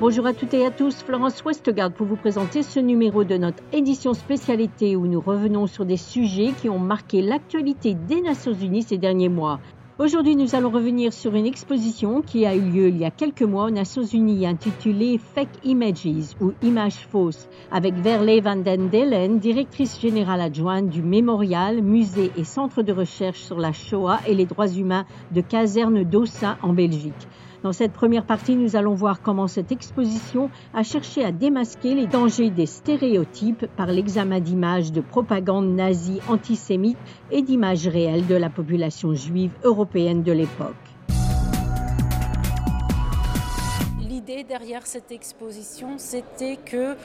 Bonjour à toutes et à tous, Florence Westgard pour vous présenter ce numéro de notre édition spécialité où nous revenons sur des sujets qui ont marqué l'actualité des Nations Unies ces derniers mois. Aujourd'hui, nous allons revenir sur une exposition qui a eu lieu il y a quelques mois aux Nations Unies intitulée Fake Images ou Images fausses avec Verle van den Delen, directrice générale adjointe du Mémorial, Musée et Centre de recherche sur la Shoah et les droits humains de Caserne d'Ossa en Belgique. Dans cette première partie, nous allons voir comment cette exposition a cherché à démasquer les dangers des stéréotypes par l'examen d'images de propagande nazie antisémite et d'images réelles de la population juive européenne de l'époque. Derrière cette exposition, c'était que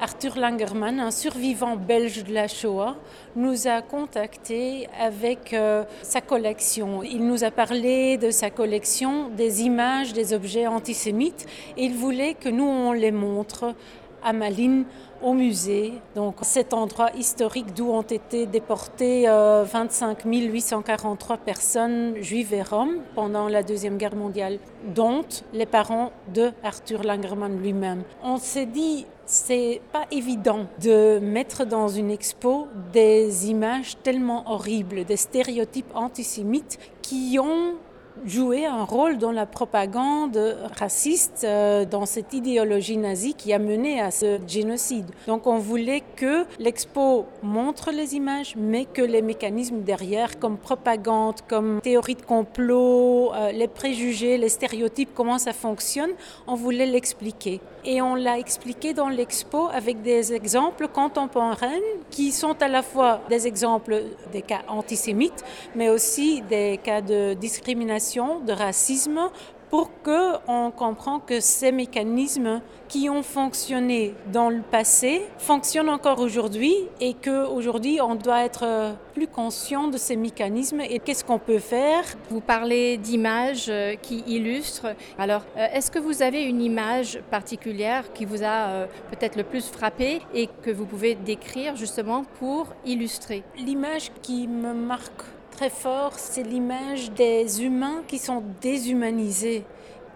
Arthur Langerman, un survivant belge de la Shoah, nous a contactés avec euh, sa collection. Il nous a parlé de sa collection des images des objets antisémites et il voulait que nous on les montre à Malines au musée, donc cet endroit historique d'où ont été déportées 25 843 personnes juives et roms pendant la Deuxième Guerre mondiale, dont les parents de Arthur Langerman lui-même. On s'est dit, c'est pas évident de mettre dans une expo des images tellement horribles, des stéréotypes antisémites qui ont jouer un rôle dans la propagande raciste, euh, dans cette idéologie nazie qui a mené à ce génocide. Donc on voulait que l'expo montre les images, mais que les mécanismes derrière, comme propagande, comme théorie de complot, euh, les préjugés, les stéréotypes, comment ça fonctionne, on voulait l'expliquer. Et on l'a expliqué dans l'expo avec des exemples contemporains qui sont à la fois des exemples des cas antisémites, mais aussi des cas de discrimination de racisme pour que on comprend que ces mécanismes qui ont fonctionné dans le passé fonctionnent encore aujourd'hui et que aujourd'hui on doit être plus conscient de ces mécanismes et qu'est-ce qu'on peut faire. Vous parlez d'images euh, qui illustrent. Alors, euh, est-ce que vous avez une image particulière qui vous a euh, peut-être le plus frappé et que vous pouvez décrire justement pour illustrer? L'image qui me marque très fort, c'est l'image des humains qui sont déshumanisés,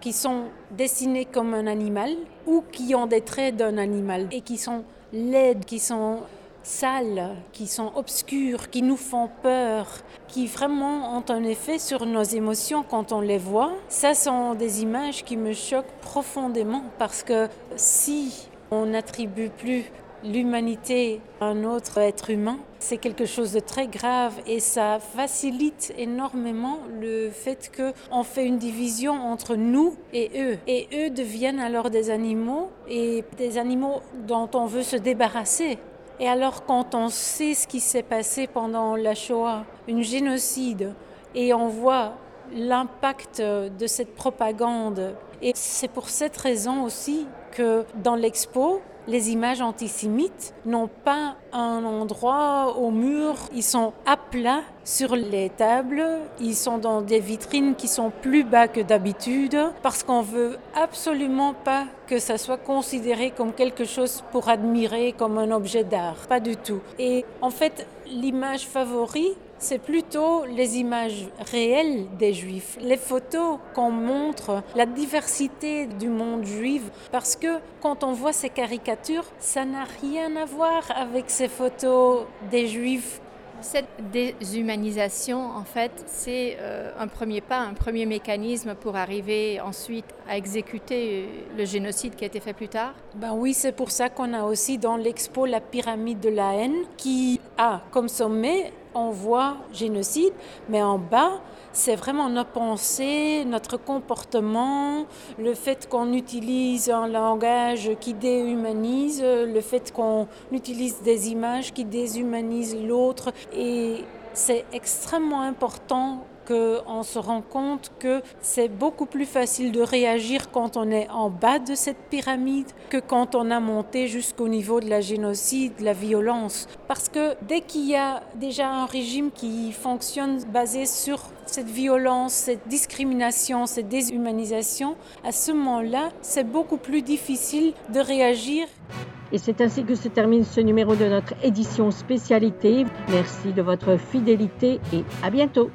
qui sont dessinés comme un animal ou qui ont des traits d'un animal et qui sont laides, qui sont sales, qui sont obscures, qui nous font peur, qui vraiment ont un effet sur nos émotions quand on les voit. Ça sont des images qui me choquent profondément parce que si on n'attribue plus l'humanité à un autre être humain, c'est quelque chose de très grave et ça facilite énormément le fait qu'on fait une division entre nous et eux. Et eux deviennent alors des animaux et des animaux dont on veut se débarrasser. Et alors quand on sait ce qui s'est passé pendant la Shoah, une génocide, et on voit l'impact de cette propagande, et c'est pour cette raison aussi que dans l'expo, les images antisémites n'ont pas un endroit au mur, ils sont à plat sur les tables, ils sont dans des vitrines qui sont plus bas que d'habitude parce qu'on veut absolument pas que ça soit considéré comme quelque chose pour admirer comme un objet d'art, pas du tout. Et en fait, l'image favorite c'est plutôt les images réelles des juifs, les photos qu'on montre, la diversité du monde juif, parce que quand on voit ces caricatures, ça n'a rien à voir avec ces photos des juifs. Cette déshumanisation, en fait, c'est euh, un premier pas, un premier mécanisme pour arriver ensuite à exécuter le génocide qui a été fait plus tard. Ben oui, c'est pour ça qu'on a aussi dans l'expo la pyramide de la haine qui a comme sommet on voit génocide, mais en bas, c'est vraiment nos pensées, notre comportement, le fait qu'on utilise un langage qui déhumanise, le fait qu'on utilise des images qui déshumanisent l'autre. Et c'est extrêmement important qu'on se rend compte que c'est beaucoup plus facile de réagir quand on est en bas de cette pyramide que quand on a monté jusqu'au niveau de la génocide, de la violence. Parce que dès qu'il y a déjà un régime qui fonctionne basé sur cette violence, cette discrimination, cette déshumanisation, à ce moment-là, c'est beaucoup plus difficile de réagir. Et c'est ainsi que se termine ce numéro de notre édition spécialité. Merci de votre fidélité et à bientôt.